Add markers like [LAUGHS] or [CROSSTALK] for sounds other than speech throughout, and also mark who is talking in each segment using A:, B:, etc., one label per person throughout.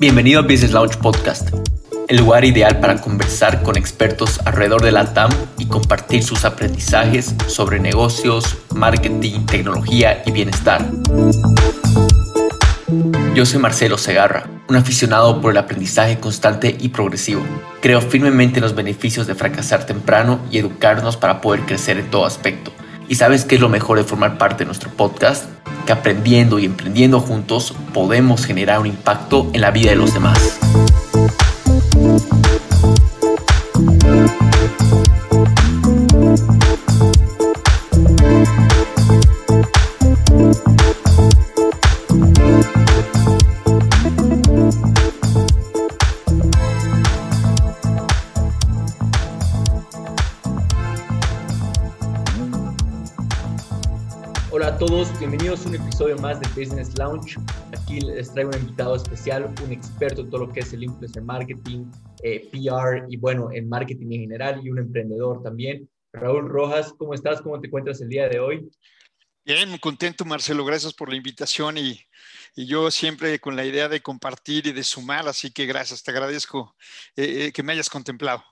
A: Bienvenido a Business Launch Podcast, el lugar ideal para conversar con expertos alrededor de la TAM y compartir sus aprendizajes sobre negocios, marketing, tecnología y bienestar. Yo soy Marcelo Segarra, un aficionado por el aprendizaje constante y progresivo. Creo firmemente en los beneficios de fracasar temprano y educarnos para poder crecer en todo aspecto. ¿Y sabes qué es lo mejor de formar parte de nuestro podcast? Que aprendiendo y emprendiendo juntos podemos generar un impacto en la vida de los demás. Business Launch. Aquí les traigo un invitado especial, un experto en todo lo que es el influencer marketing, eh, PR y bueno, en marketing en general y un emprendedor también. Raúl Rojas, ¿cómo estás? ¿Cómo te encuentras el día de hoy?
B: Bien, muy contento Marcelo, gracias por la invitación y, y, yo siempre con la idea de compartir y de sumar, así que gracias, te agradezco eh, eh, que me hayas contemplado.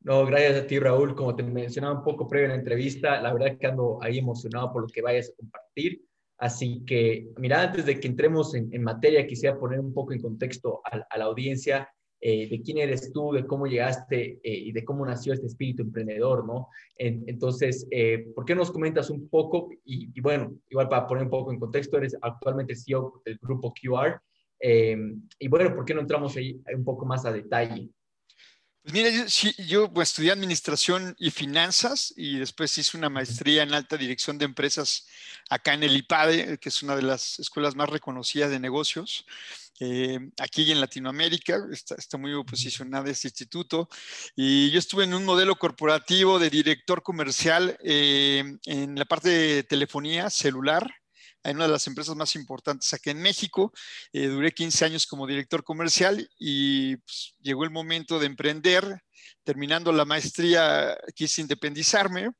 A: No, gracias a ti, Raúl. Como te mencionaba un poco previo en la entrevista, la verdad que ando ahí emocionado por lo que vayas a compartir. Así que, mira, antes de que entremos en, materia, quisiera poner un poco en contexto a, la audiencia eh, de quién eres tú, de cómo llegaste eh, y de cómo nació este espíritu emprendedor, ¿no? entonces, eh, ¿por qué nos comentas un poco? Y, y, bueno, igual para poner un poco en contexto, eres actualmente CEO del grupo QR. y bueno, ¿por qué no entramos ahí un poco más a detalle?
B: Pues mira, yo, pues, estudié administración y finanzas y después hice una maestría en alta dirección de empresas acá en el IPADE, que es una de las escuelas más reconocidas de negocios. Eh, aquí en Latinoamérica, está, está, muy posicionado este instituto. Y yo estuve en un modelo corporativo de director comercial eh, en la parte de telefonía celular en una de las empresas más importantes aquí en México. Eh, duré 15 años como director comercial y pues, llegó el momento de emprender. Terminando la maestría, quise independizarme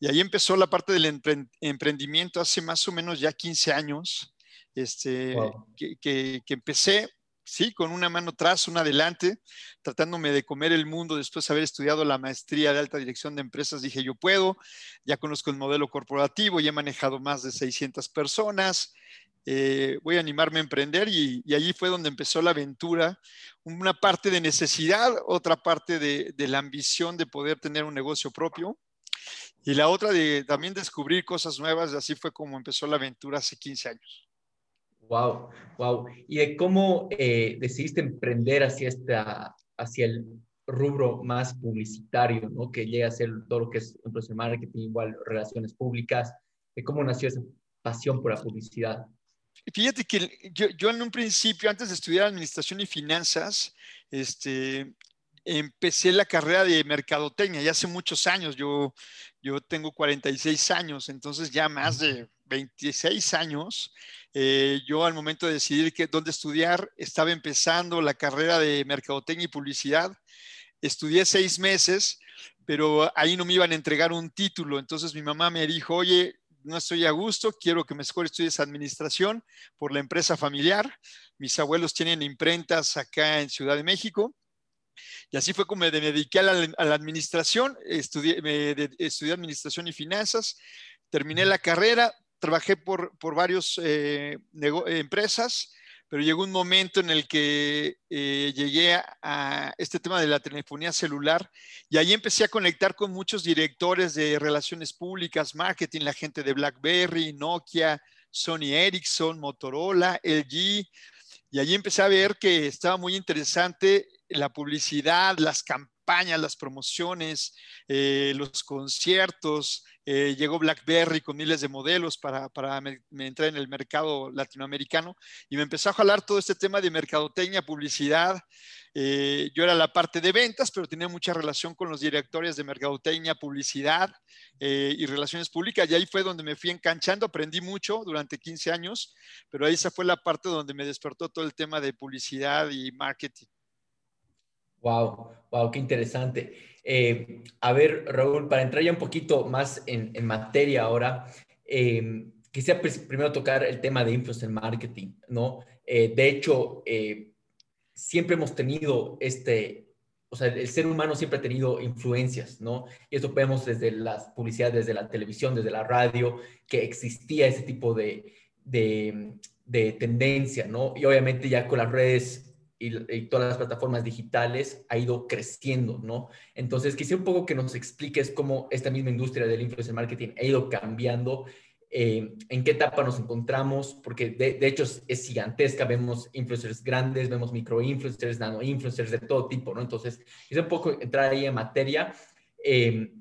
B: y ahí empezó la parte del emprendimiento hace más o menos ya 15 años. Este, que, que empecé sí, con una mano atrás, una adelante, tratándome de comer el mundo después de haber estudiado la maestría de alta dirección de empresas, dije yo puedo, ya conozco el modelo corporativo, ya he manejado más de 600 personas, eh, voy a animarme a emprender y, allí fue donde empezó la aventura, una parte de necesidad, otra parte de, de la ambición de poder tener un negocio propio. Y la otra de también descubrir cosas nuevas, así fue como empezó la aventura hace 15 años.
A: Wow, wow. ¿Y de cómo eh, decidiste emprender hacia, esta, hacia el rubro más publicitario, ¿no? que llega a ser todo lo que es empresa marketing, igual relaciones públicas? ¿De cómo nació esa pasión por la publicidad?
B: Fíjate que yo, yo, en un principio, antes de estudiar administración y finanzas, este, empecé la carrera de mercadotecnia, ya hace muchos años, yo, yo tengo 46 años, entonces ya más de 26 años, eh, yo al momento de decidir que, dónde estudiar, estaba empezando la carrera de mercadotecnia y publicidad. Estudié seis meses, pero ahí no me iban a entregar un título. Entonces mi mamá me dijo, oye, no estoy a gusto, quiero que mejor estudies administración por la empresa familiar. Mis abuelos tienen imprentas acá en Ciudad de México. Y así fue como me dediqué a la, administración, estudié, estudié administración y finanzas, terminé la carrera, trabajé por, por varias eh, empresas, pero llegó un momento en el que eh, llegué a, este tema de la telefonía celular y ahí empecé a conectar con muchos directores de relaciones públicas, marketing, la gente de BlackBerry, Nokia, Sony Ericsson, Motorola, LG, y allí empecé a ver que estaba muy interesante la publicidad, las campañas, las promociones, eh, los conciertos, eh, llegó BlackBerry con miles de modelos para, para me, entrar en el mercado latinoamericano y me empezó a jalar todo este tema de mercadotecnia, publicidad. Eh, yo era la parte de ventas, pero tenía mucha relación con los directores de mercadotecnia, publicidad eh, y relaciones públicas. Y ahí fue donde me fui enganchando, aprendí mucho durante 15 años, pero ahí esa fue la parte donde me despertó todo el tema de publicidad y marketing.
A: Wow, wow, qué interesante. Eh, a ver, Raúl, para entrar ya un poquito más en, materia ahora, eh, quisiera primero tocar el tema de influencer marketing, ¿no? Eh, de hecho, siempre hemos tenido este, o sea, el ser humano siempre ha tenido influencias, ¿no? Y eso vemos desde las publicidades, desde la televisión, desde la radio, que existía ese tipo de, de tendencia, ¿no? Y obviamente ya con las redes y, todas las plataformas digitales ha ido creciendo, ¿no? Entonces, quisiera un poco que nos expliques cómo esta misma industria del influencer marketing ha ido cambiando, eh, en qué etapa nos encontramos, porque de, hecho es, gigantesca, vemos influencers grandes, vemos micro-influencers, nano-influencers de todo tipo, ¿no? Entonces, quisiera un poco entrar ahí en materia, eh,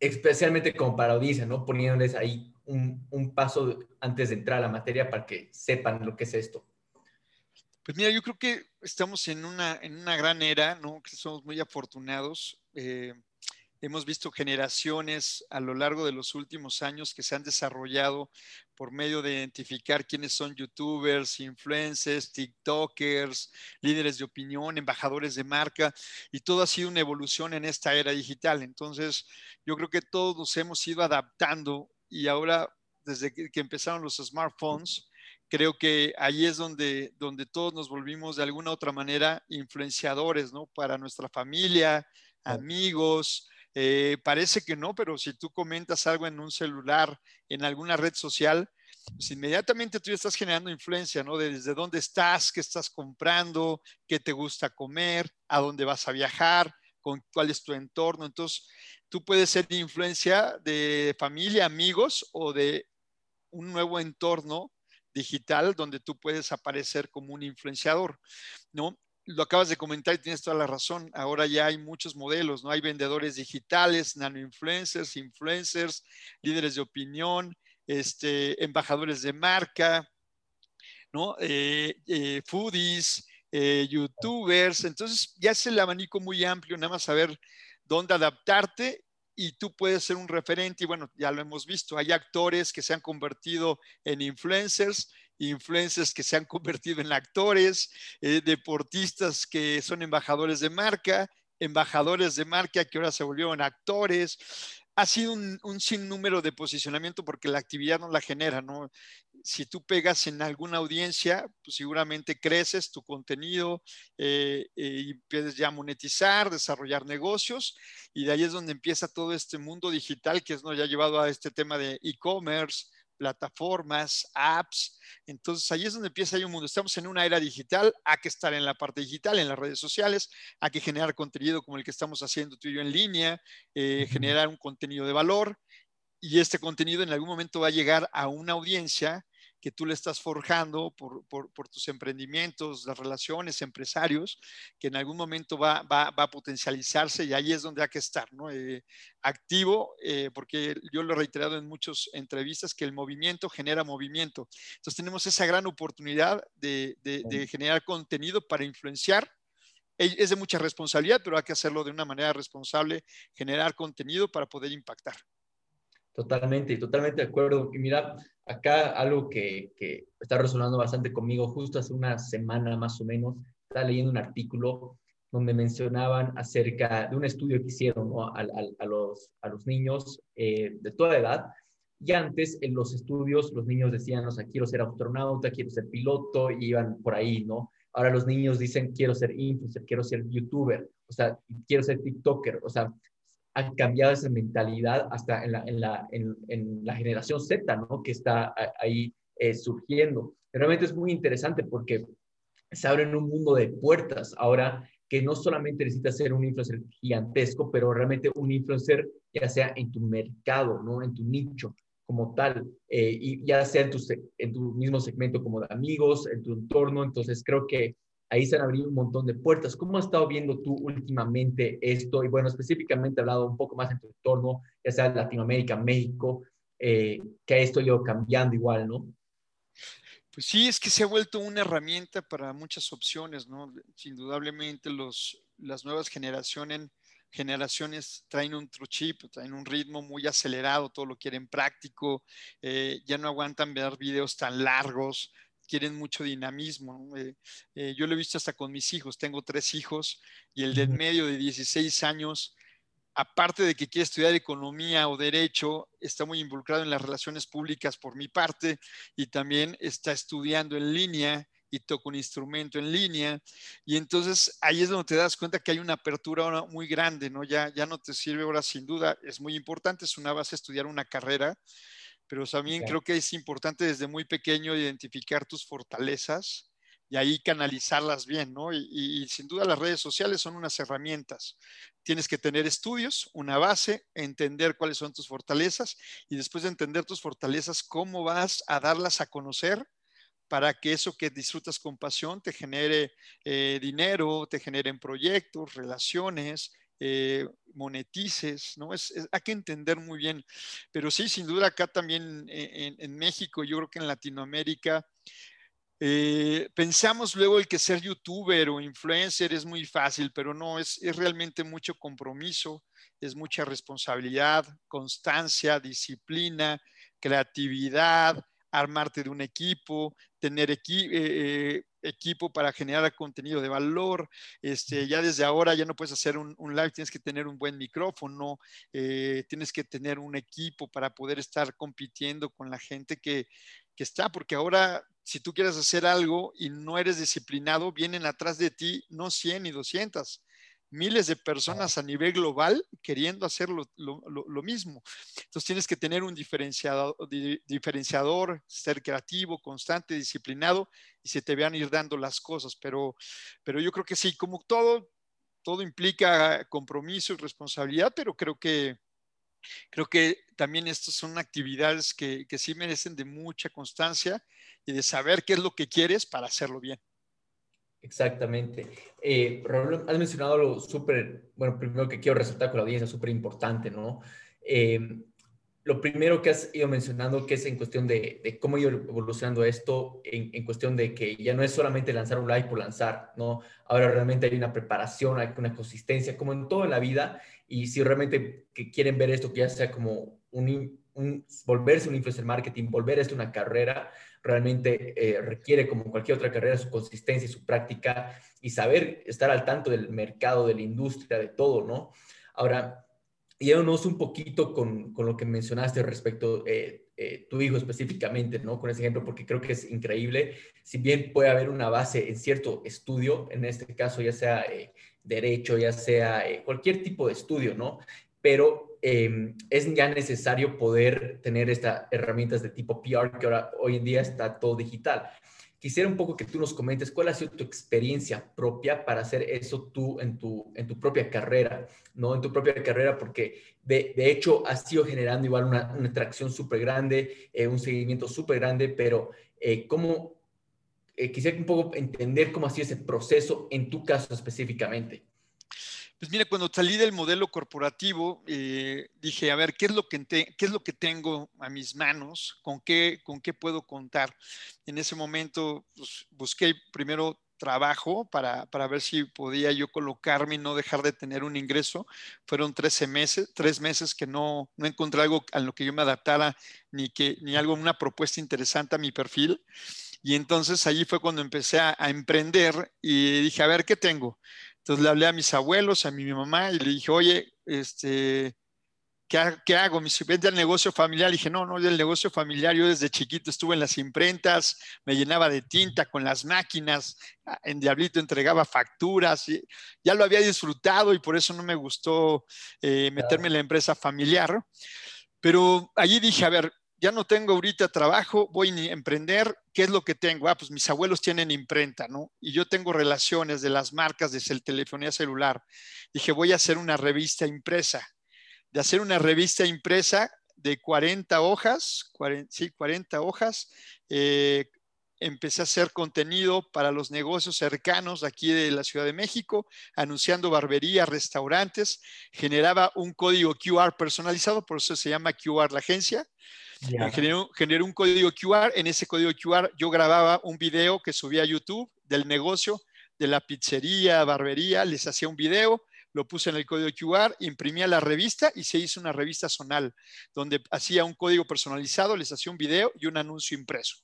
A: especialmente como para audiencia, ¿no? Poniéndoles ahí un, un paso antes de entrar a la materia para que sepan lo que es esto.
B: Pues mira, yo creo que estamos en una, en una gran era, ¿no? Que somos muy afortunados. Eh, hemos visto generaciones a lo largo de los últimos años que se han desarrollado por medio de identificar quiénes son youtubers, influencers, tiktokers, líderes de opinión, embajadores de marca, y todo ha sido una evolución en esta era digital. Entonces, yo creo que todos nos hemos ido adaptando y ahora, desde que empezaron los smartphones, creo que ahí es donde, donde todos nos volvimos de alguna otra manera influenciadores, ¿no? Para nuestra familia, amigos. Eh, parece que no, pero si tú comentas algo en un celular, en alguna red social, pues inmediatamente tú ya estás generando influencia, ¿no? Desde dónde estás, qué estás comprando, qué te gusta comer, a dónde vas a viajar, con cuál es tu entorno. Entonces, tú puedes ser influencia de familia, amigos o de un nuevo entorno digital donde tú puedes aparecer como un influenciador, ¿no? Lo acabas de comentar y tienes toda la razón. Ahora ya hay muchos modelos, ¿no? Hay vendedores digitales, nano influencers, influencers, líderes de opinión, este, embajadores de marca, ¿no? Eh, eh, foodies, eh, youtubers. Entonces ya es el abanico muy amplio, nada más saber dónde adaptarte y tú puedes ser un referente y bueno, ya lo hemos visto, hay actores que se han convertido en influencers, influencers que se han [LAUGHS] convertido en actores, eh, deportistas que son embajadores de marca, embajadores de marca que ahora se volvieron actores. Ha sido un, un sinnúmero de posicionamiento porque la actividad no la genera, ¿no? Si tú pegas en alguna audiencia, pues seguramente creces tu contenido eh, eh, y puedes ya monetizar, desarrollar negocios y de ahí es donde empieza todo este mundo digital que es ¿no? ya llevado a este tema de e-commerce, plataformas, apps. Entonces ahí es donde empieza ahí un mundo. Estamos en una era digital, hay que estar en la parte digital, en las redes sociales, hay que generar contenido como el que estamos haciendo tú y yo en línea, eh, generar un contenido de valor y este contenido en algún momento va a llegar a una audiencia que tú le estás forjando por, tus emprendimientos, las relaciones, empresarios, que en algún momento va, a potencializarse y ahí es donde hay que estar, ¿no? Eh, activo, eh, porque yo lo he reiterado en muchas entrevistas, que el movimiento genera movimiento. Entonces tenemos esa gran oportunidad de, de generar contenido para influenciar es de mucha responsabilidad, pero hay que hacerlo de una manera responsable, generar contenido para poder impactar.
A: Totalmente, totalmente de acuerdo. Y mira, acá algo que, que, está resonando bastante conmigo, justo hace una semana más o menos, estaba leyendo un artículo donde mencionaban acerca de un estudio que hicieron a, a, los, a los niños eh, de toda edad. Y antes en los estudios los niños decían, o sea, quiero ser astronauta, quiero ser piloto, y iban por ahí, ¿no? Ahora los niños dicen, quiero ser influencer, quiero ser youtuber, o sea, quiero ser TikToker, o sea, ha cambiado esa mentalidad hasta en la, en la, en, la generación Z, ¿no? Que está ahí eh, surgiendo. Realmente es muy interesante porque se abre un mundo de puertas ahora que no solamente necesitas ser un influencer gigantesco, pero realmente un influencer ya sea en tu mercado, ¿no? En tu nicho como tal, eh, y ya sea en tu, en tu mismo segmento como de amigos, en tu entorno. Entonces creo que ahí se han abierto un montón de puertas. ¿Cómo has estado viendo tú últimamente esto? Y bueno, específicamente hablado un poco más en tu entorno, ya sea Latinoamérica, México, eh, que esto ido cambiando igual, ¿no?
B: Pues sí, es que se ha vuelto una herramienta para muchas opciones, ¿no? Indudablemente los, las nuevas generaciones, generaciones traen un true chip, traen un ritmo muy acelerado, todo lo quieren práctico, eh, ya no aguantan ver videos tan largos, quieren mucho dinamismo. Eh, eh, yo lo he visto hasta con mis hijos, tengo tres hijos y el de en medio de 16 años, aparte de que quiere estudiar economía o derecho, está muy involucrado en las relaciones públicas por mi parte y también está estudiando en línea y toco un instrumento en línea. Y entonces ahí es donde te das cuenta que hay una apertura ahora muy grande, ¿no? Ya, ya no te sirve ahora sin duda, es muy importante, es una base estudiar una carrera, pero también creo que es importante desde muy pequeño identificar tus fortalezas y ahí canalizarlas bien, ¿no? Y, sin duda las redes sociales son unas herramientas. Tienes que tener estudios, una base, entender cuáles son tus fortalezas y después de entender tus fortalezas, cómo vas a darlas a conocer para que eso que disfrutas con pasión te genere eh, dinero, te generen proyectos, relaciones, eh, monetices, ¿no? Es, hay que entender muy bien. Pero sí, sin duda acá también en, México, yo creo que en Latinoamérica, eh, pensamos luego el que ser youtuber o influencer es muy fácil, pero no, es, es realmente mucho compromiso, es mucha responsabilidad, constancia, disciplina, creatividad, armarte de un equipo, tener eh, eh, equipo para generar contenido de valor. Este, ya desde ahora ya no puedes hacer un, live, tienes que tener un buen micrófono, eh, tienes que tener un equipo para poder estar compitiendo con la gente que, que está, porque ahora si tú quieres hacer algo y no eres disciplinado, vienen atrás de ti no 100 ni 200, miles de personas a nivel global queriendo hacer lo, mismo. Entonces tienes que tener un diferenciador, diferenciador, ser creativo, constante, disciplinado y se te van a ir dando las cosas. Pero, pero yo creo que sí, como todo, todo implica compromiso y responsabilidad, pero creo que, creo que también estas son actividades que, que sí merecen de mucha constancia y de saber qué es lo que quieres para hacerlo bien.
A: Exactamente. Eh, Raúl, has mencionado lo súper, bueno, primero que quiero resaltar con la audiencia, súper importante, ¿no? Eh, lo primero que has ido mencionando, que es en cuestión de, de cómo ido evolucionando esto, en, en, cuestión de que ya no es solamente lanzar un live por lanzar, ¿no? Ahora realmente hay una preparación, hay una consistencia, como en toda la vida, y si realmente que quieren ver esto, que ya sea como un, un volverse un influencer marketing, volver esto una carrera, realmente eh, requiere, como cualquier otra carrera, su consistencia y su práctica y saber estar al tanto del mercado, de la industria, de todo, ¿no? Ahora, yéndonos un poquito con, con lo que mencionaste respecto eh, eh, tu hijo específicamente, ¿no? Con ese ejemplo, porque creo que es increíble. Si bien puede haber una base en cierto estudio, en este caso ya sea derecho, ya sea cualquier tipo de estudio, ¿no? Pero Em, es ya necesario poder tener estas herramientas de tipo PR que ahora hoy en día está todo digital. Quisiera un poco que tú nos comentes cuál ha sido tu experiencia propia para hacer eso tú en tu, en tu propia carrera, ¿no? En tu propia carrera, porque de, hecho has sido generando igual una, una atracción súper grande, eh, un seguimiento súper grande, pero eh, ¿cómo, eh, quisiera un poco entender cómo ha sido ese proceso en tu caso específicamente?
B: Pues mira, cuando salí del modelo corporativo, eh, dije, a ver, ¿qué es, lo que ¿qué es lo que tengo a mis manos? ¿Con qué, con qué puedo contar? En ese momento pues, busqué primero trabajo para, para, ver si podía yo colocarme y no dejar de tener un ingreso. Fueron 13 meses, tres meses que no, no encontré algo a lo que yo me adaptara ni, que, ni algo, una propuesta interesante a mi perfil. Y entonces allí fue cuando empecé a, a emprender y dije, a ver, ¿qué tengo? Entonces le hablé a mis abuelos, a mi, mamá y le dije, oye, este, ¿qué, qué hago? Me dice, vente al negocio familiar. Le dije, no, no, del negocio familiar, yo desde chiquito estuve en las imprentas, me llenaba de tinta con las máquinas, en Diablito entregaba facturas, y ya lo había disfrutado y por eso no me gustó eh, meterme en la empresa familiar. Pero allí dije, a ver, ya no tengo ahorita trabajo, voy a emprender, ¿qué es lo que tengo? Ah, pues mis abuelos tienen imprenta, ¿no? Y yo tengo relaciones de las marcas de telefonía celular. Dije, voy a hacer una revista impresa. De hacer una revista impresa de 40 hojas, 40, sí, 40 hojas, eh, empecé a hacer contenido para los negocios cercanos aquí de la Ciudad de México, anunciando barberías, restaurantes, generaba un código QR personalizado, por eso se llama QR la agencia, Generé, un código QR. En ese código QR yo grababa un video que subía a YouTube del negocio, de la pizzería, barbería. Les hacía un video, lo puse en el código QR, imprimía la revista y se hizo una revista zonal, donde hacía un código personalizado, les hacía un video y un anuncio impreso.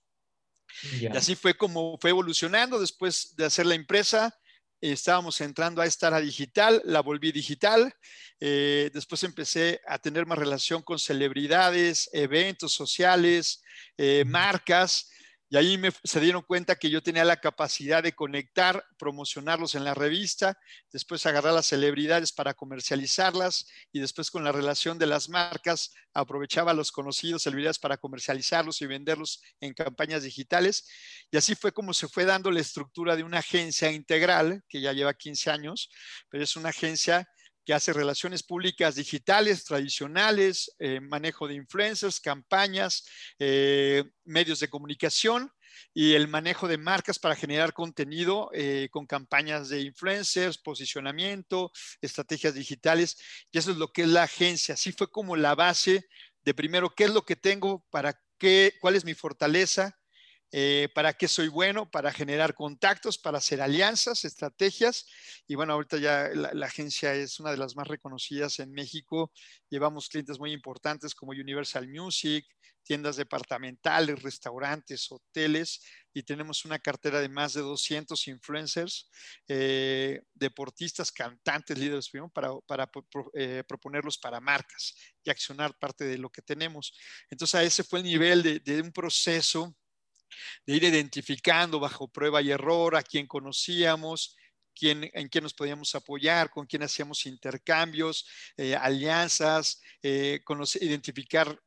B: Y así fue como fue evolucionando después de hacer la empresa. Estábamos entrando a estar a digital, la volví digital, eh, después empecé a tener más relación con celebridades, eventos sociales, eh, marcas, y ahí me, se dieron cuenta que yo tenía la capacidad de conectar, promocionarlos en la revista, después agarrar las celebridades para comercializarlas y después con la relación de las marcas aprovechaba los conocidos celebridades para comercializarlos y venderlos en campañas digitales. Y así fue como se fue dando la estructura de una agencia integral que ya lleva 15 años, pero es una agencia que hace relaciones públicas digitales, tradicionales, eh, manejo de influencers, campañas, eh, medios de comunicación y el manejo de marcas para generar contenido eh, con campañas de influencers, posicionamiento, estrategias digitales. Y eso es lo que es la agencia. Así fue como la base de primero, qué es lo que tengo, para qué, cuál es mi fortaleza, eh, para qué soy bueno, para generar contactos, para hacer alianzas, estrategias. Y bueno, ahorita ya la, agencia es una de las más reconocidas en México. Llevamos clientes muy importantes como Universal Music, tiendas departamentales, restaurantes, hoteles y tenemos una cartera de más de 200 influencers, eh, deportistas, cantantes, líderes para, para eh, proponerlos para marcas y accionar parte de lo que tenemos. Entonces, ese fue el nivel de, de un proceso de ir identificando bajo prueba y error a quién conocíamos, quién, en quién nos podíamos apoyar, con quién hacíamos intercambios, eh, alianzas, eh, identificar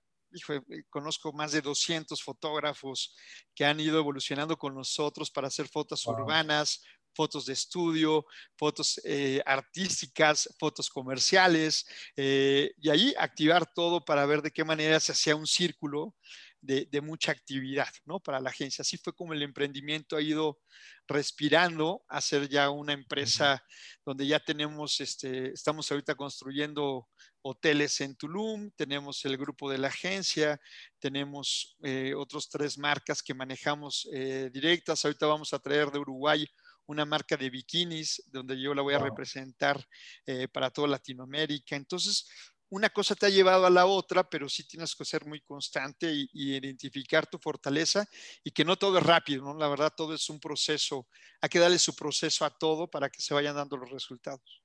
B: eh, conozco más de 200 fotógrafos que han ido evolucionando con nosotros para hacer fotos urbanas, fotos de estudio, fotos artísticas, fotos comerciales, y ahí activar todo para ver de qué manera se hacía un círculo de, mucha actividad ¿no? para la agencia. Así fue como el emprendimiento ha ido respirando a ser ya una empresa donde ya tenemos, este, estamos ahorita construyendo hoteles en Tulum, tenemos el grupo de la agencia, tenemos eh, otros tres marcas que manejamos eh, directas. Ahorita vamos a traer de Uruguay una marca de bikinis, donde yo la voy a representar eh, para toda Latinoamérica. Entonces, una cosa te ha llevado a la otra, pero sí tienes que ser muy constante y, identificar tu fortaleza y que no todo es rápido, ¿no? La verdad, todo es un proceso. Hay que darle su proceso a todo para que se vayan dando los resultados.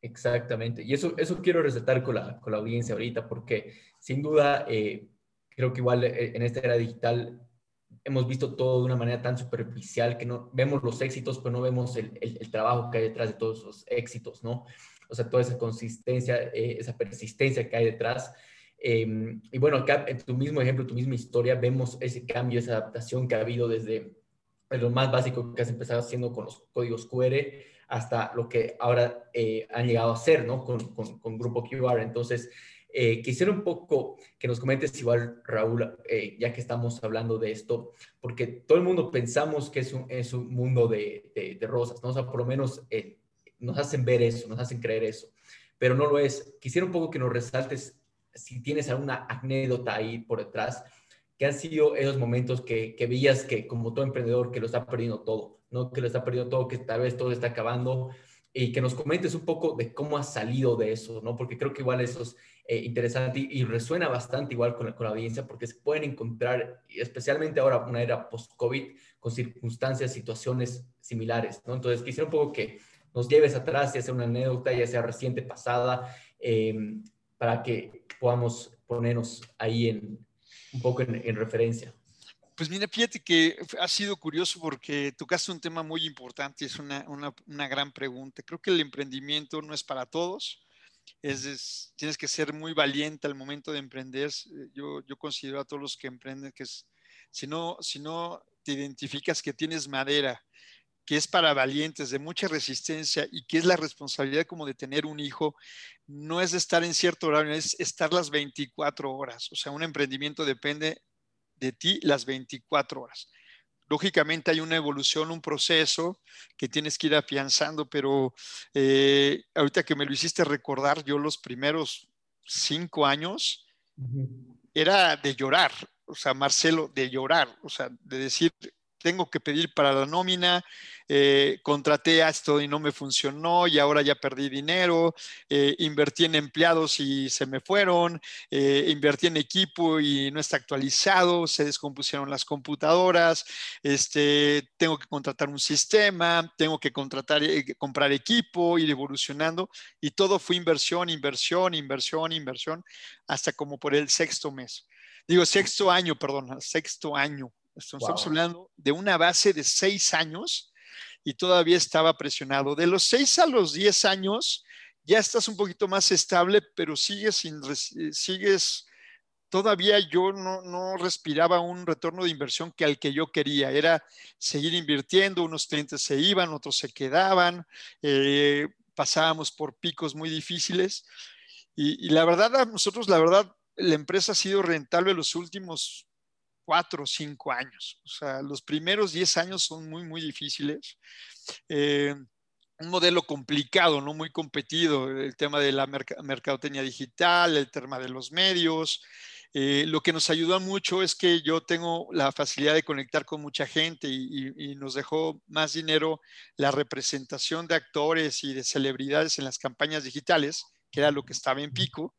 A: Exactamente. Y eso, eso quiero resaltar con la, con la audiencia ahorita, porque sin duda, eh, creo que igual eh, en esta era digital hemos visto todo de una manera tan superficial que no vemos los éxitos, pero no vemos el, el trabajo que hay detrás de todos esos éxitos, ¿no? O sea, toda esa consistencia, eh, esa persistencia que hay detrás. Em, y bueno, acá en tu mismo ejemplo, tu misma historia, vemos ese cambio, esa adaptación que ha habido desde lo más básico que has empezado haciendo con los códigos QR hasta lo que ahora eh, han llegado a hacer, ¿no? Con, con, Grupo QR. Entonces, eh, quisiera un poco que nos comentes igual, Raúl, ya que estamos hablando de esto, porque todo el mundo pensamos que es un, es un mundo de, de, de, rosas, ¿no? O sea, por lo menos nos hacen ver eso, nos hacen creer eso, pero no lo es. Quisiera un poco que nos resaltes si tienes alguna anécdota ahí por detrás, que han sido esos momentos que, que veías que como todo emprendedor que lo está perdiendo todo, ¿no? Que lo está perdiendo todo, que tal vez todo está acabando y que nos comentes un poco de cómo has salido de eso, ¿no? Porque creo que igual eso es eh, interesante y, resuena bastante igual con la, con la, audiencia porque se pueden encontrar, especialmente ahora una era post-COVID, con circunstancias, situaciones similares, ¿no? Entonces quisiera un poco que nos lleves atrás, ya sea una anécdota, ya sea reciente, pasada, eh, para que podamos ponernos ahí en, un poco en, referencia.
B: Pues mira, fíjate que ha sido curioso porque tocaste un tema muy importante es una, una, una, gran pregunta. Creo que el emprendimiento no es para todos. Es, tienes que ser muy valiente al momento de emprender. Yo, yo considero a todos los que emprenden que es, si no, si no te identificas que tienes madera que es para valientes, de mucha resistencia y que es la responsabilidad como de tener un hijo, no es estar en cierto horario, es estar las 24 horas. O sea, un emprendimiento depende de ti las 24 horas. Lógicamente hay una evolución, un proceso que tienes que ir afianzando, pero eh, ahorita que me lo hiciste recordar, yo los primeros cinco años era de llorar, o sea, Marcelo, de llorar, o sea, de decir, tengo que pedir para la nómina, eh, contraté a esto y no me funcionó y ahora ya perdí dinero, eh, invertí en empleados y se me fueron, eh, invertí en equipo y no está actualizado, se descompusieron las computadoras, este, tengo que contratar un sistema, tengo que contratar, comprar equipo, ir evolucionando y todo fue inversión, inversión, inversión, inversión, hasta como por el sexto mes. Digo, sexto año, perdón, sexto año Estamos hablando de una base de seis años y todavía estaba presionado. De los seis a los diez años, ya estás un poquito más estable, pero sigues, sin, sigues todavía yo no, respiraba un retorno de inversión que al que yo quería. Era seguir invirtiendo, unos clientes se iban, otros se quedaban, eh, pasábamos por picos muy difíciles. Y, la verdad, a nosotros, la verdad, la empresa ha sido rentable los últimos cuatro o cinco años. O sea, los primeros diez años son muy, muy difíciles. Eh, un modelo complicado, no muy competido, el tema de la mercadotecnia digital, el tema de los medios, eh, lo que nos ayudó mucho es que yo tengo la facilidad de conectar con mucha gente y, nos dejó más dinero la representación de actores y de celebridades en las campañas digitales, que era lo que estaba en pico.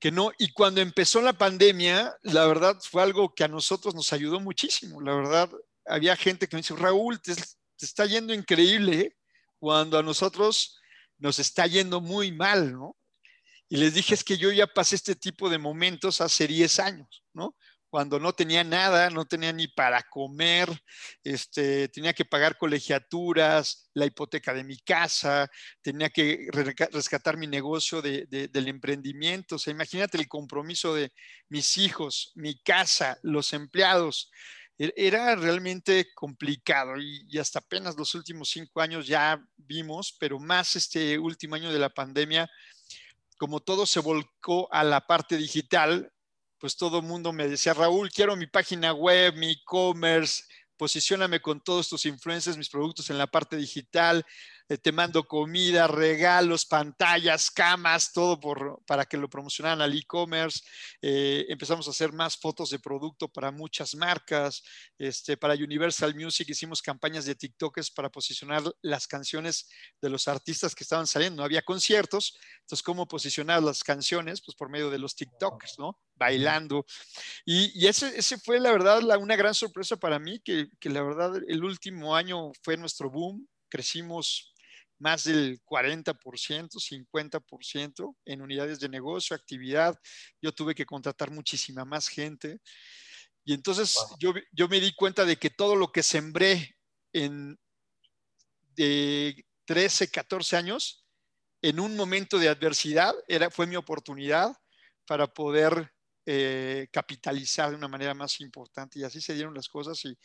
B: Que no, y cuando empezó la pandemia, la verdad fue algo que a nosotros nos ayudó muchísimo. La verdad, había gente que me dice, Raúl, te, te está yendo increíble, cuando a nosotros nos está yendo muy mal, ¿no? Y les dije, es que yo ya pasé este tipo de momentos hace 10 años, ¿no? Cuando no tenía nada, no tenía ni para comer, este, tenía que pagar colegiaturas, la hipoteca de mi casa, tenía que rescatar mi negocio del emprendimiento. O sea, imagínate el compromiso de mis hijos, mi casa, los empleados. E-, era realmente complicado y, y, hasta apenas los últimos cinco años ya vimos, pero más este último año de la pandemia, como todo se volcó a la parte digital, pues todo mundo me decía, Raúl, quiero mi página web, mi e-commerce, posicioname con todos tus influencers, mis productos en la parte digital, eh, te mando comida, regalos, pantallas, camas, todo por, para que lo promocionaran al e-commerce. Eh, empezamos a hacer más fotos de producto para muchas marcas. Este, para Universal Music hicimos campañas de TikTokers para posicionar las canciones de los artistas que estaban saliendo. No había conciertos, entonces, ¿cómo posicionar las canciones? Pues por medio de los TikTokers, ¿no? Bailando. Y, y ese, ese, fue, la verdad, la, una gran sorpresa para mí, que, que la verdad el último año fue nuestro boom. Crecimos más del 40%, 50% en unidades de negocio, actividad. Yo tuve que contratar muchísima más gente. Y entonces yo, yo, me di cuenta de que todo lo que sembré en de 13, 14 años, en un momento de adversidad, era, fue mi oportunidad para poder eh, capitalizar de una manera más importante. Y así se dieron las cosas y,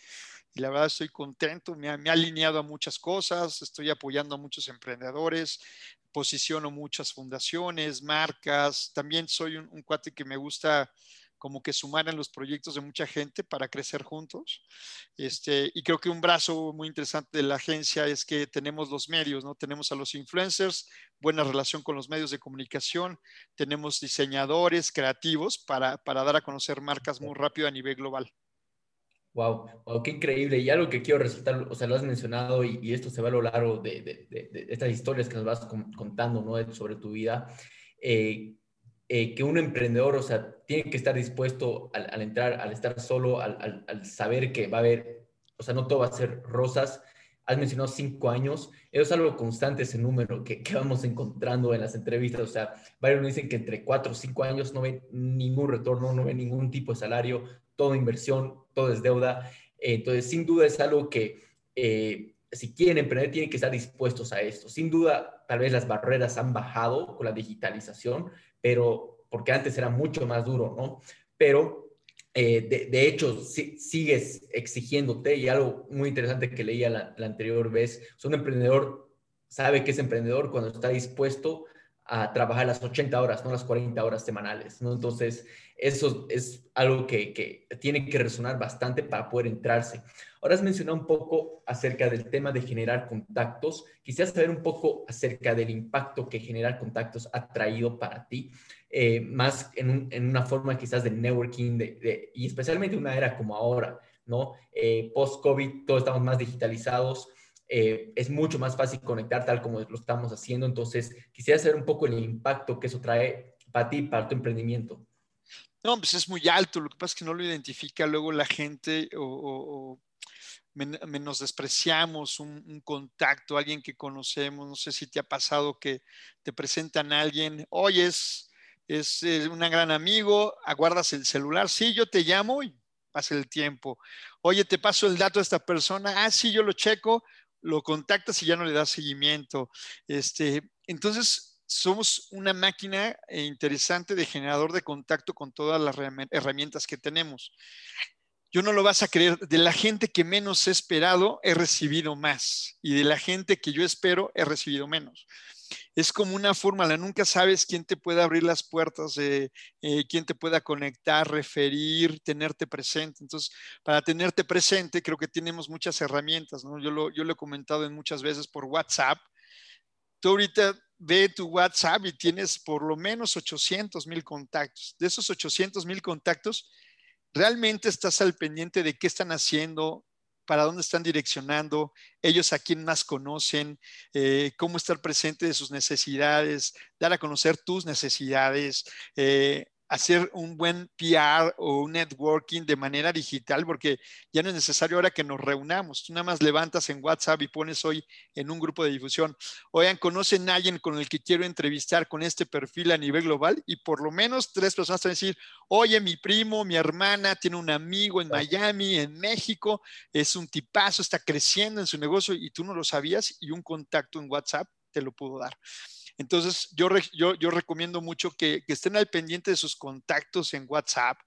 B: y la verdad estoy contento, me ha, alineado a muchas cosas, estoy apoyando a muchos emprendedores, posiciono muchas fundaciones, marcas, también soy un, un cuate que me gusta como que sumar en los proyectos de mucha gente para crecer juntos. Este, y creo que un brazo muy interesante de la agencia es que tenemos los medios, ¿no? Tenemos a los influencers, buena relación con los medios de comunicación, tenemos diseñadores creativos para, para dar a conocer marcas muy rápido a nivel global.
A: Wow, qué increíble. Y algo que quiero resaltar, o sea, lo has mencionado y, esto se va a lo largo de, de, de, estas historias que nos vas contando, ¿no? Sobre tu vida. Eh, eh, que un emprendedor, o sea, tiene que estar dispuesto al, entrar, al estar solo, al, al, saber que va a haber, o sea, no todo va a ser rosas. Has mencionado cinco años, eso es algo constante ese número que, que vamos encontrando en las entrevistas, o sea, varios dicen que entre cuatro o cinco años no ven ningún retorno, no ven ningún tipo de salario, toda inversión, todo es deuda. entonces, sin duda es algo que eh, si quieren emprender, tienen que estar dispuestos a esto. Sin duda, tal vez las barreras han bajado con la digitalización, pero porque antes era mucho más duro, ¿no? Pero eh, de, hecho, si, sigues exigiéndote y algo muy interesante que leía la, anterior vez, un emprendedor sabe que es emprendedor cuando está dispuesto a trabajar las 80 horas, no las 40 horas semanales, ¿no? Entonces, eso es algo que, que, tiene que resonar bastante para poder entrarse. Ahora has mencionado un poco acerca del tema de generar contactos. Quisiera saber un poco acerca del impacto que generar contactos ha traído para ti, eh, más en, una forma quizás de networking y especialmente en una era como ahora, ¿no? Eh, Post-COVID, todos estamos más digitalizados eh, es mucho más fácil conectar tal como lo estamos haciendo. Entonces, quisiera saber un poco el impacto que eso trae para ti, para tu emprendimiento.
B: No, pues es muy alto. Lo que pasa es que no lo identifica luego la gente o, menos despreciamos un, contacto, alguien que conocemos. No sé si te ha pasado que te presentan a alguien, oye, es, es, un gran amigo, aguardas el celular, sí, yo te llamo y pase el tiempo. Oye, te paso el dato de esta persona. Ah, sí, yo lo checo, lo contactas y ya no le das seguimiento. Este, entonces, somos una máquina interesante de generador de contacto con todas las herramientas que tenemos. Yo no lo vas a creer, de la gente que menos he esperado, he recibido más. Y de la gente que yo espero, he recibido menos es como una fórmula, nunca sabes quién te puede abrir las puertas, eh, quién te pueda conectar, referir, tenerte presente. Entonces, para tenerte presente, creo que tenemos muchas herramientas. Yo lo, yo lo he comentado en muchas veces por WhatsApp. Tú ahorita ve tu WhatsApp y tienes por lo menos 800 mil contactos. De esos 800 mil contactos, realmente estás al pendiente de qué están haciendo, para dónde están direccionando, ellos a quién más conocen, eh, cómo estar presente de sus necesidades, dar a conocer tus necesidades, eh, hacer un buen PR o un networking de manera digital, porque ya no es necesario ahora que nos reunamos. Tú nada más levantas en WhatsApp y pones hoy en un grupo de difusión, oigan, conocen a alguien con el que quiero entrevistar con este perfil a nivel global y por lo menos tres personas te van a decir, oye, mi primo, mi hermana tiene un amigo en Miami, en México, es un tipazo, está creciendo en su negocio y tú no lo sabías y un contacto en WhatsApp te lo pudo dar. Entonces, yo, recomiendo mucho que, estén al pendiente de sus contactos en WhatsApp,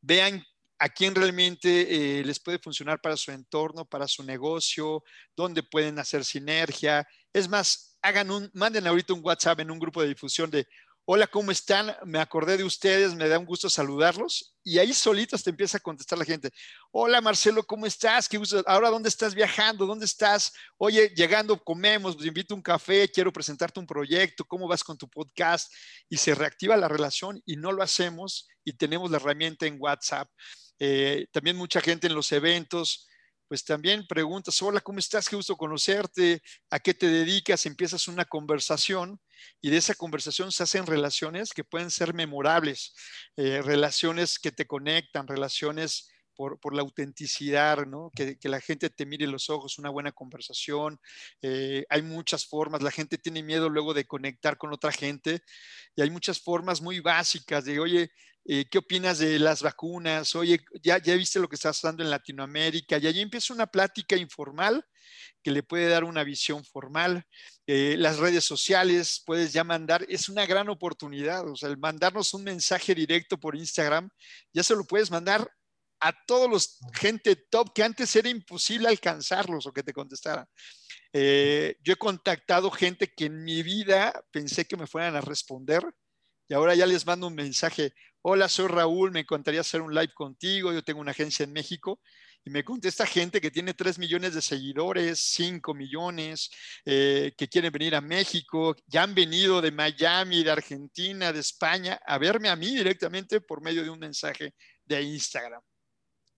B: vean a quién realmente eh, les puede funcionar para su entorno, para su negocio, dónde pueden hacer sinergia. Es más, hagan un, manden ahorita un WhatsApp en un grupo de difusión de, hola, ¿cómo están? Me acordé de ustedes, me da un gusto saludarlos. Y ahí solitos te empieza a contestar la gente. Hola, Marcelo, ¿cómo estás? ¿Qué gusto? Ahora, ¿dónde estás viajando? ¿Dónde estás? Oye, llegando, comemos, te invito a un café, quiero presentarte un proyecto, ¿cómo vas con tu podcast? Y se reactiva la relación y no lo hacemos y tenemos la herramienta en WhatsApp. Eh, también mucha gente en los eventos pues también preguntas, hola, ¿cómo estás? Qué gusto conocerte, ¿a qué te dedicas? Empiezas una conversación y de esa conversación se hacen relaciones que pueden ser memorables, eh, relaciones que te conectan, relaciones por, la autenticidad, ¿no? Que, la gente te mire los ojos, una buena conversación. Eh, hay muchas formas, la gente tiene miedo luego de conectar con otra gente y hay muchas formas muy básicas de, oye, eh, ¿qué opinas de las vacunas? Oye, ya, ya viste lo que está pasando en Latinoamérica y allí empieza una plática informal que le puede dar una visión formal. Eh, las redes sociales, puedes ya mandar, es una gran oportunidad, o sea, el mandarnos un mensaje directo por Instagram, ya se lo puedes mandar a todos los gente top que antes era imposible alcanzarlos o que te contestaran. Eh, yo he contactado gente que en mi vida pensé que me fueran a responder y ahora ya les mando un mensaje. Hola, soy Raúl, me encantaría hacer un live contigo. Yo tengo una agencia en México y me contesta gente que tiene 3 millones de seguidores, 5 millones, eh, que quieren venir a México, ya han venido de Miami, de Argentina, de España, a verme a mí directamente por medio de un mensaje de Instagram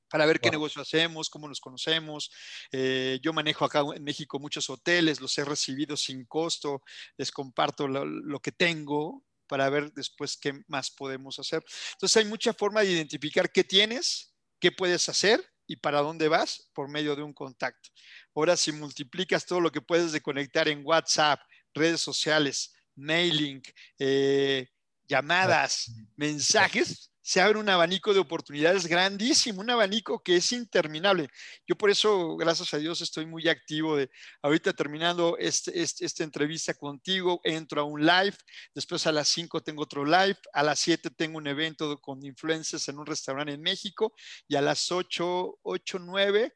B: para ver qué negocio hacemos, cómo nos conocemos. Eh, yo manejo acá en México muchos hoteles, los he recibido sin costo, les comparto lo, que tengo para ver después qué más podemos hacer. Entonces hay mucha forma de identificar qué tienes, qué puedes hacer y para dónde vas por medio de un contacto. Ahora, si multiplicas todo lo que puedes de conectar en WhatsApp, redes sociales, mailing, eh, llamadas, mensajes, se abre un abanico de oportunidades grandísimo, un abanico que es interminable. Yo por eso, gracias a Dios, estoy muy activo de ahorita terminando este, este, esta entrevista contigo, entro a un live, después a las 5 tengo otro live, a las 7 tengo un evento con influencers en un restaurante en México y a las 8, 8 9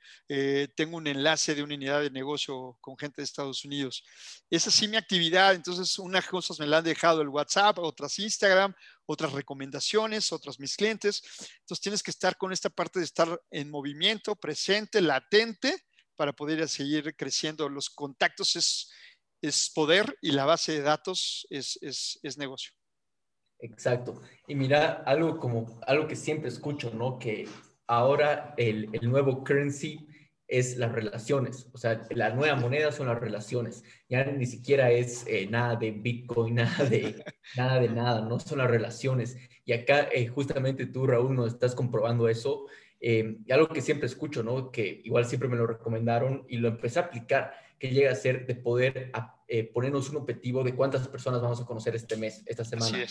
B: tengo un enlace de una unidad de negocio con gente de Estados Unidos. Esa sí mi actividad, entonces unas cosas me la han dejado el WhatsApp, otras Instagram, otras recomendaciones, otros mis clientes. Entonces tienes que estar con esta parte de estar en movimiento, presente, latente, para poder seguir creciendo. Los contactos es, es poder y la base de datos es, es, es negocio.
A: Exacto. Y mira, algo como algo que siempre escucho, ¿no? Que ahora el, el nuevo currency es las relaciones. O sea, la nueva moneda son las relaciones. Ya ni siquiera es eh, nada de Bitcoin, [LAUGHS] nada de, nada de nada, no son las relaciones. Y acá eh, justamente tú, Raúl, nos estás comprobando eso. Eh, y algo que siempre escucho, ¿no? Que igual siempre me lo recomendaron y lo empecé a aplicar, que llega a ser de poder ponernos un objetivo de cuántas personas vamos a conocer este mes, esta semana.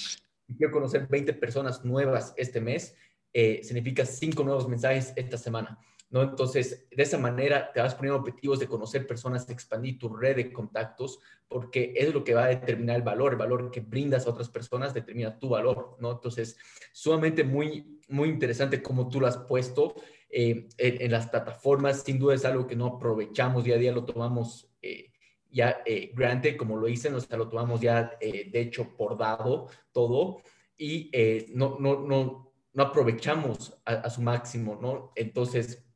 A: Quiero conocer 20 personas nuevas este mes eh, significa cinco nuevos mensajes esta semana. ¿No? Entonces, de esa manera te vas poniendo objetivos de conocer personas, expandir tu red de contactos, porque es lo que va a determinar el valor, el valor que brindas a otras personas determina tu valor, ¿no? Entonces, sumamente muy, muy interesante cómo tú lo has puesto eh, en, las plataformas, sin duda es algo que no aprovechamos día a día, lo tomamos eh, ya eh, grande, como lo dicen, o sea, lo tomamos ya, de hecho, por dado todo, y no, no, no, no aprovechamos a, a su máximo, ¿no? Entonces,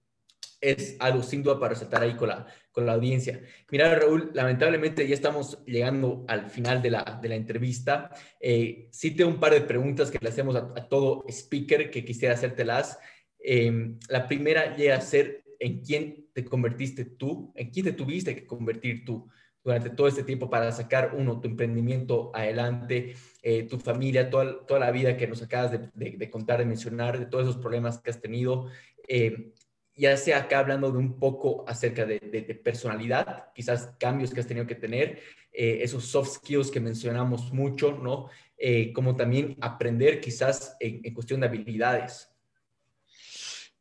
A: es algo sin duda para resaltar ahí con la, con la audiencia. Mira, Raúl, lamentablemente ya estamos llegando al final de la, de la entrevista. Eh, sí un par de preguntas que le hacemos a, todo speaker que quisiera hacértelas. Eh, la primera llega a ser en quién te convertiste tú, en quién te tuviste que convertir tú durante todo este tiempo para sacar, uno, tu emprendimiento adelante, eh, tu familia, toda, toda la vida que nos acabas de, de, contar, de mencionar, de todos esos problemas que has tenido. Eh, ya sea acá hablando de un poco acerca de, personalidad, quizás cambios que has tenido que tener, eh, esos soft skills que mencionamos mucho, ¿no? Eh, como también aprender quizás en, cuestión de habilidades.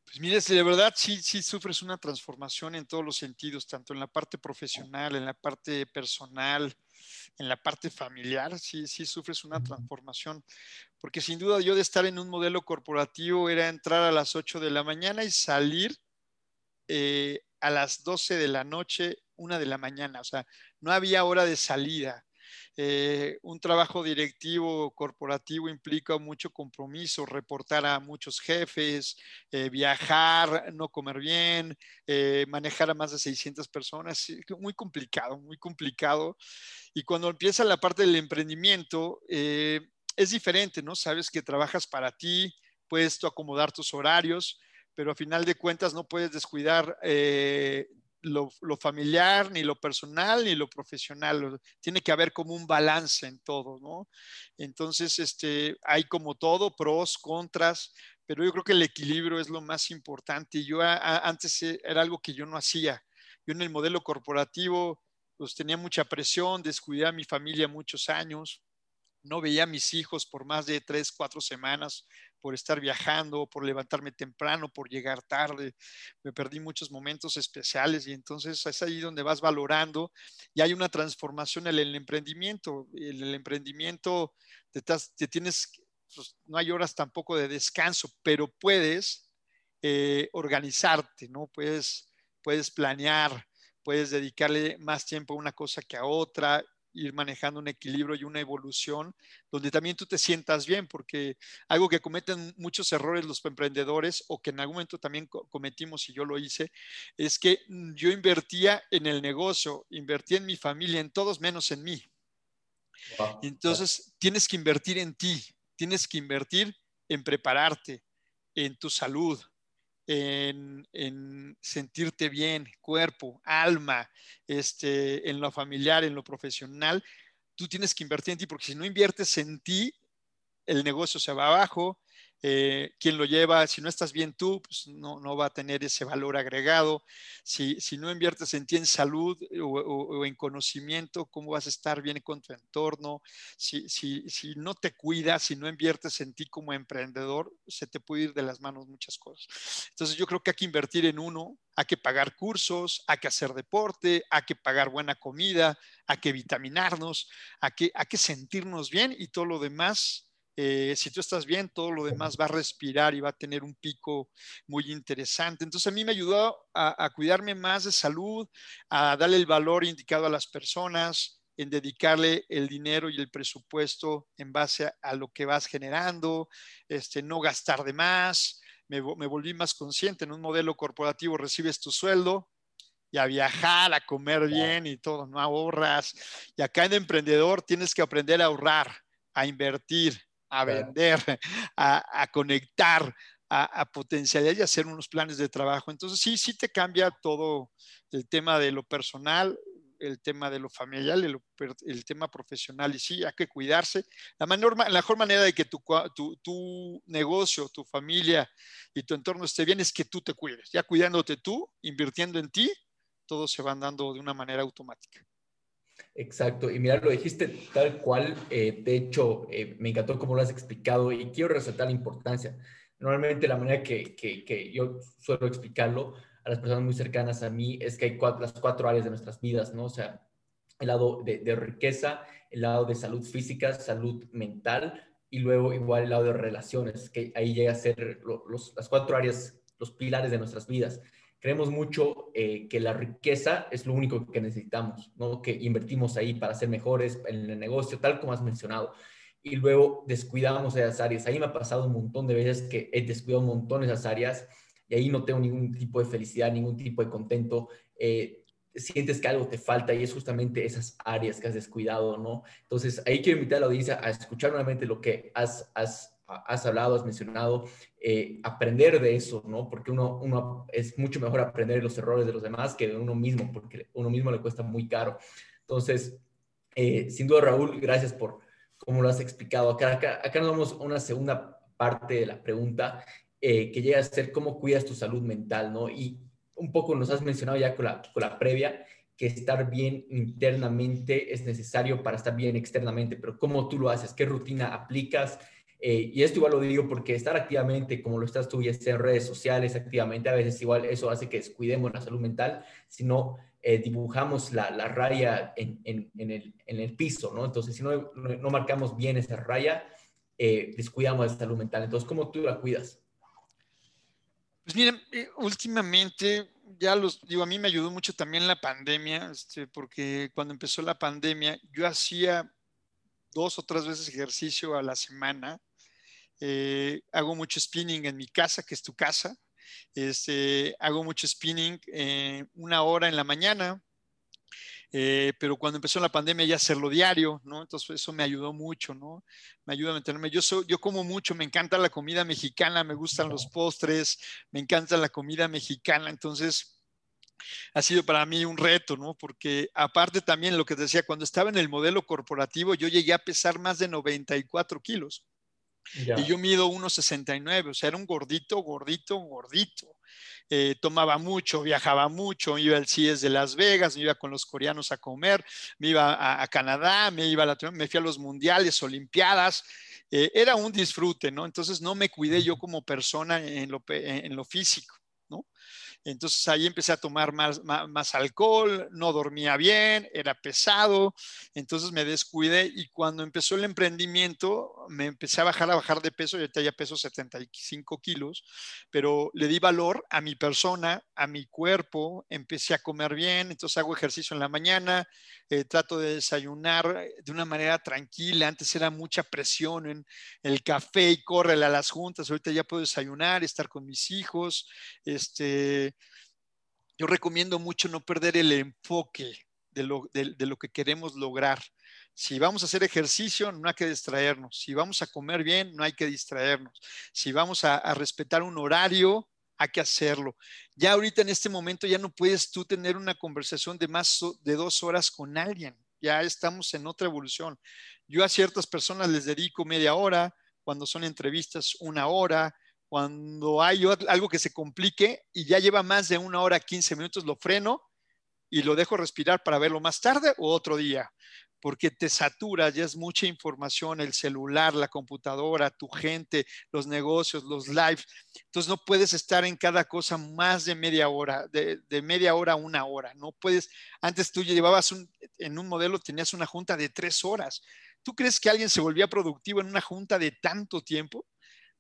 B: Pues mire, de verdad sí, sí sufres una transformación en todos los sentidos, tanto en la parte profesional, en la parte personal, en la parte familiar, sí, sí sufres una transformación, porque sin duda yo de estar en un modelo corporativo era entrar a las 8 de la mañana y salir eh, a las 12 de la noche, una de la mañana, o sea, no había hora de salida. Eh, un trabajo directivo corporativo implica mucho compromiso, reportar a muchos jefes, eh, viajar, no comer bien, manejar a más de 600 personas, muy complicado, muy complicado. Y cuando empieza la parte del emprendimiento, es diferente, ¿no? Sabes que trabajas para ti, puedes acomodar tus horarios, pero a final de cuentas no puedes descuidar eh, lo, familiar, ni lo personal, ni lo profesional. Tiene que haber como un balance en todo, ¿no? Entonces, este, hay como todo, pros, contras, pero yo creo que el equilibrio es lo más importante. Yo antes e, era algo que yo no hacía. Yo en el modelo corporativo, pues tenía mucha presión, descuidé a mi familia muchos años, no veía a mis hijos por más de tres, cuatro semanas por estar viajando, por levantarme temprano, por llegar tarde. Me perdí muchos momentos especiales y entonces es ahí donde vas valorando y hay una transformación en el emprendimiento. En el emprendimiento te, tienes, pues, no hay horas tampoco de descanso, pero puedes eh, organizarte, ¿no? Puedes, puedes planear, puedes dedicarle más tiempo a una cosa que a otra ir manejando un equilibrio y una evolución donde también tú te sientas bien, porque algo que cometen muchos errores los emprendedores o que en algún momento también cometimos y yo lo hice, es que mm, yo invertía en el negocio, invertía en mi familia, en todos menos en mí. Entonces, tienes que invertir en ti, tienes que invertir en prepararte, en tu salud, en, sentirte bien, cuerpo, alma, este, en lo familiar, en lo profesional, tú tienes que invertir en ti, porque si no inviertes en ti, el negocio se va abajo, eh, quien lo lleva, si no estás bien tú, pues no, no va a tener ese valor agregado. Si, si no inviertes en ti en salud o, en conocimiento, ¿cómo vas a estar bien con tu entorno? Si, si, si no te cuidas, si no inviertes en ti como emprendedor, se te puede ir de las manos muchas cosas. Entonces yo creo que hay que invertir en uno, hay que pagar cursos, hay que hacer deporte, hay que pagar buena comida, hay que vitaminarnos, hay que, hay que sentirnos bien y todo lo demás eh, si tú estás bien, todo lo demás va a respirar y va a tener un pico muy interesante. Entonces a mí me ayudó a, cuidarme más de salud, a darle el valor indicado a las personas, en dedicarle el dinero y el presupuesto en base a, lo que vas generando, este, no gastar de más. Me, me volví más consciente. En un modelo corporativo recibes tu sueldo, y a viajar, a comer bien y todo, no ahorras. Y acá en emprendedor tienes que aprender a ahorrar, a invertir, a vender, [LAUGHS] a, conectar, a, potencializar y hacer unos planes de trabajo. Entonces, sí, sí te cambia todo el tema de lo personal, el tema de lo familiar, el, el tema profesional. Y sí, hay que cuidarse. La, mejor manera de que tu, tu, tu, negocio, tu familia y tu entorno esté bien es que tú te cuides. Ya cuidándote tú, invirtiendo en ti, todo se van dando de una manera automática.
A: Exacto, y mira, lo dijiste tal cual, eh, de hecho, eh, me encantó cómo lo has explicado y quiero resaltar la importancia. Normalmente la manera que, que, yo suelo explicarlo a las personas muy cercanas a mí es que hay cuatro, las cuatro áreas de nuestras vidas, ¿no? O sea, el lado de, de riqueza, el lado de salud física, salud mental y luego igual el lado de relaciones, que ahí llega a ser los, las cuatro áreas, los pilares de nuestras vidas. Creemos mucho eh, que la riqueza es lo único que necesitamos, ¿no? que invertimos ahí para ser mejores en el negocio, tal como has mencionado. Y luego descuidamos esas áreas. Ahí me ha pasado un montón de veces que he descuidado un montón esas áreas y ahí no tengo ningún tipo de felicidad, ningún tipo de contento. Eh, sientes que algo te falta y es justamente esas áreas que has descuidado, ¿no? Entonces, ahí quiero invitar a la audiencia a escuchar nuevamente lo que has, has, has hablado, has mencionado, eh, aprender de eso, ¿no? Porque uno, uno es mucho mejor aprender los errores de los demás que de uno mismo, porque uno mismo le cuesta muy caro. Entonces, eh, sin duda, Raúl, gracias por cómo lo has explicado. Acá, acá, acá nos vamos a una segunda parte de la pregunta, eh, que llega a ser cómo cuidas tu salud mental, ¿no? Y, un poco nos has mencionado ya con la, con la previa, que estar bien internamente es necesario para estar bien externamente, pero ¿cómo tú lo haces? ¿Qué rutina aplicas? Eh, y esto igual lo digo porque estar activamente, como lo estás tú, ya sea en redes sociales, activamente, a veces igual eso hace que descuidemos la salud mental, si no eh, dibujamos la, la raya en, en, en, el, en, el, piso, ¿no? Entonces, si no, no, marcamos bien esa raya, eh, descuidamos la salud mental. Entonces, ¿cómo tú la cuidas?
B: Pues miren, eh, últimamente, ya los digo, a mí me ayudó mucho también la pandemia, este, porque cuando empezó la pandemia, yo hacía dos o tres veces ejercicio a la semana. Eh, hago mucho spinning en mi casa, que es tu casa. Este, hago mucho spinning eh, una hora en la mañana, eh, pero cuando empezó la pandemia ya hacerlo diario, ¿no? Entonces eso me ayudó mucho, ¿no? Me ayuda a mantenerme. Yo, soy, yo como mucho, me encanta la comida mexicana, me gustan los postres, me encanta la comida mexicana, entonces ha sido para mí un reto, ¿no? Porque aparte también lo que te decía, cuando estaba en el modelo corporativo, yo llegué a pesar más de 94 kilos. Y yo mido 1,69, o sea, era un gordito, gordito, gordito. Eh, tomaba mucho, viajaba mucho, iba al CIES de Las Vegas, me iba con los coreanos a comer, me iba a, Canadá, me iba a la, me fui a los mundiales, olimpiadas, eh, era un disfrute, ¿no? Entonces no me cuidé yo como persona en lo, en lo físico, ¿no? Entonces ahí empecé a tomar más, más, alcohol, no dormía bien, era pesado, entonces me descuidé y cuando empezó el emprendimiento me empecé a bajar, a bajar de peso, y ahorita ya peso 75 kilos, pero le di valor a mi persona, a mi cuerpo, empecé a comer bien, entonces hago ejercicio en la mañana, eh, trato de desayunar de una manera tranquila, antes era mucha presión en el café y córrele a las juntas, ahorita ya puedo desayunar, estar con mis hijos, este yo recomiendo mucho no perder el enfoque de lo, de, lo, que queremos lograr. Si vamos a hacer ejercicio, no hay que distraernos. Si vamos a comer bien, no hay que distraernos. Si vamos a, a respetar un horario, hay que hacerlo. Ya ahorita en este momento ya no puedes tú tener una conversación de más de dos horas con alguien. Ya estamos en otra evolución. Yo a ciertas personas les dedico media hora, cuando son entrevistas una hora, cuando hay algo que se complique y ya lleva más de una hora, 15 minutos, lo freno y lo dejo respirar para verlo más tarde o otro día, porque te saturas, ya es mucha información, el celular, la computadora, tu gente, los negocios, los lives. Entonces no puedes estar en cada cosa más de media hora, de, media hora a una hora. No puedes, antes tú llevabas en un modelo, tenías una junta de tres horas. ¿Tú crees que alguien se volvía productivo en una junta de tanto tiempo?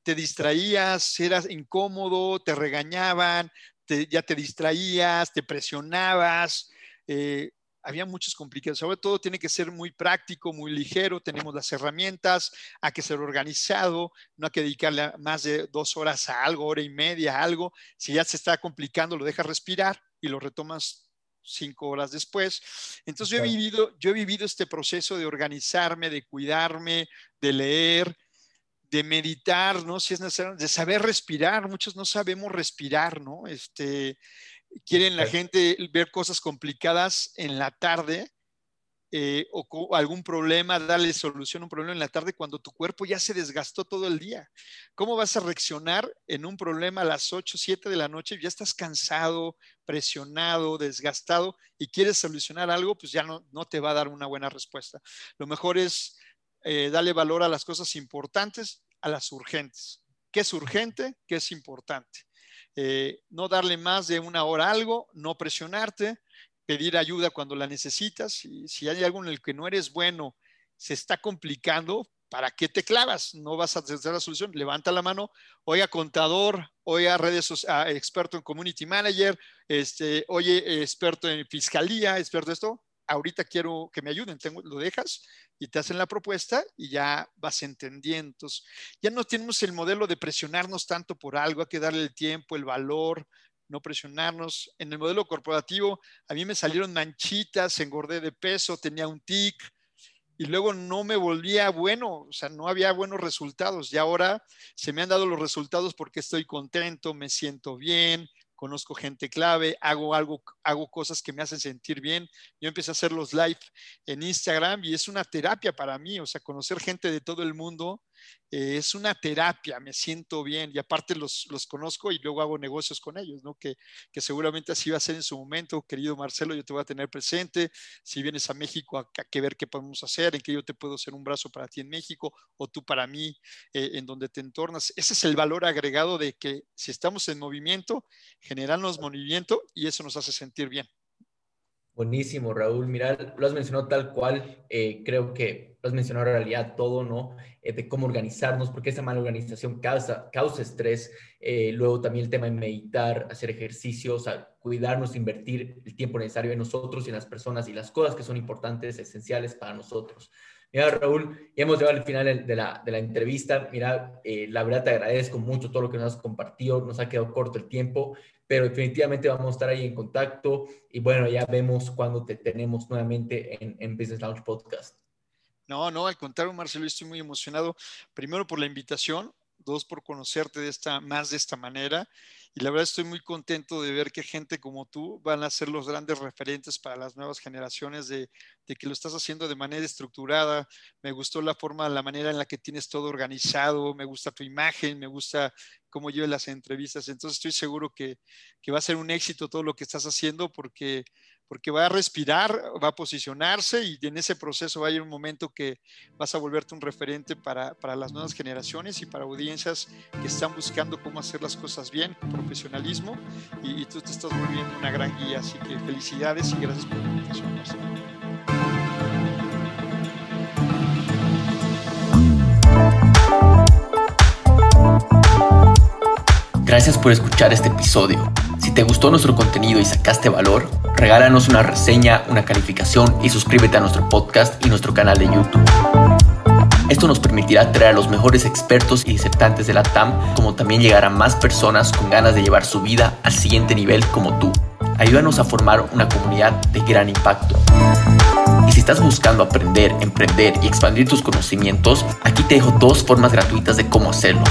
B: Te distraías, eras incómodo, te regañaban, ya te distraías, te presionabas. Eh, había muchos complicados. Sobre todo tiene que ser muy práctico, muy ligero. Tenemos las herramientas, hay que ser organizado, no hay que dedicarle más de dos horas a algo, hora y media a algo. Si ya se está complicando, lo dejas respirar y lo retomas cinco horas después. Entonces yo he vivido, yo he vivido este proceso de organizarme, de cuidarme, de leer, de meditar, ¿no? Si es necesario, de saber respirar. Muchos no sabemos respirar, ¿no? Este, quieren la gente ver cosas complicadas en la tarde eh, o, algún problema, darle solución a un problema en la tarde cuando tu cuerpo ya se desgastó todo el día. ¿Cómo vas a reaccionar en un problema a las 8, 7 de la noche? Ya estás cansado, presionado, desgastado y quieres solucionar algo, pues ya no, no te va a dar una buena respuesta. Lo mejor es eh, darle valor a las cosas importantes, a las urgentes. qué es urgente, qué es importante. Eh, no darle más de una hora a algo, no presionarte, pedir ayuda cuando la necesitas. Si hay algo en el que no eres bueno, se está complicando, ¿para qué te clavas? No vas a hacer la solución. Levanta la mano, oiga contador, oiga redes sociales, experto en community manager, este, oye experto en fiscalía, experto en esto. Ahorita quiero que me ayuden, Tengo, lo dejas y te hacen la propuesta y ya vas entendiendo. Ya no tenemos el modelo de presionarnos tanto por algo, hay que darle el tiempo, el valor, no presionarnos. En el modelo corporativo, a mí me salieron manchitas, engordé de peso, tenía un tic, y luego no me volvía bueno, o sea, no había buenos resultados. Y ahora se me han dado los resultados porque estoy contento, me siento bien, conozco gente clave, hago algo, hago cosas que me hacen sentir bien. Yo empecé a hacer los live en Instagram y es una terapia para mí, o sea, conocer gente de todo el mundo eh, es una terapia, me siento bien y aparte los, los conozco y luego hago negocios con ellos, ¿no? Que, que, seguramente así va a ser en su momento, querido Marcelo, yo te voy a tener presente. Si vienes a México, a, que ver qué podemos hacer, en que yo te puedo ser un brazo para ti en México o tú para mí, eh, en donde te entornas. Ese es el valor agregado de que si estamos en movimiento, generamos movimiento y eso nos hace sentir bien.
A: Buenísimo, Raúl. Mira, lo has mencionado tal cual. Eh, creo que lo has mencionado en realidad todo, ¿no? Eh, de cómo organizarnos, porque esa mala organización causa, causa estrés. Eh, luego también el tema de meditar, hacer ejercicios, cuidarnos, invertir el tiempo necesario en nosotros y en las personas y las cosas que son importantes, esenciales para nosotros. Mira, Raúl, ya hemos llegado al final de la, de la entrevista. Mira, la verdad te agradezco mucho todo lo que nos has compartido. Nos ha quedado corto el tiempo, pero definitivamente vamos a estar ahí en contacto y bueno, ya vemos cuando te tenemos nuevamente en, en Business Launch Podcast.
B: No, no, al contrario, Marcelo, estoy muy emocionado, primero por la invitación, dos por conocerte de esta, más de esta manera. Y la verdad estoy muy contento de ver que gente como tú van a ser los grandes referentes para las nuevas generaciones de, que lo estás haciendo de manera estructurada. Me gustó la forma, la manera en la que tienes todo organizado, me gusta tu imagen, me gusta cómo llevas las entrevistas. Entonces estoy seguro que, que va a ser un éxito todo lo que estás haciendo porque porque va a respirar, va a posicionarse y en ese proceso va a ir un momento que vas a volverte un referente para, para, las nuevas generaciones y para audiencias que están buscando cómo hacer las cosas bien, profesionalismo, y, tú te estás volviendo una gran guía. Así que felicidades y gracias por la invitación.
A: Gracias por escuchar este episodio. Si te gustó nuestro contenido y sacaste valor, regálanos una reseña, una calificación y suscríbete a nuestro podcast y nuestro canal de YouTube. Esto nos permitirá traer a los mejores expertos y disertantes de la TAM, como también llegar a más personas con ganas de llevar su vida al siguiente nivel como tú. Ayúdanos a formar una comunidad de gran impacto. Y si estás buscando aprender, emprender y expandir tus conocimientos, aquí te dejo dos formas gratuitas de cómo hacerlo.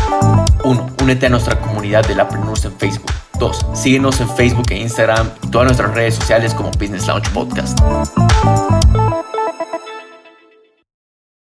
A: 1. Únete a nuestra comunidad de Lapreneurs en Facebook. 2. Síguenos en Facebook e Instagram y todas nuestras redes sociales como Business Launch Podcast.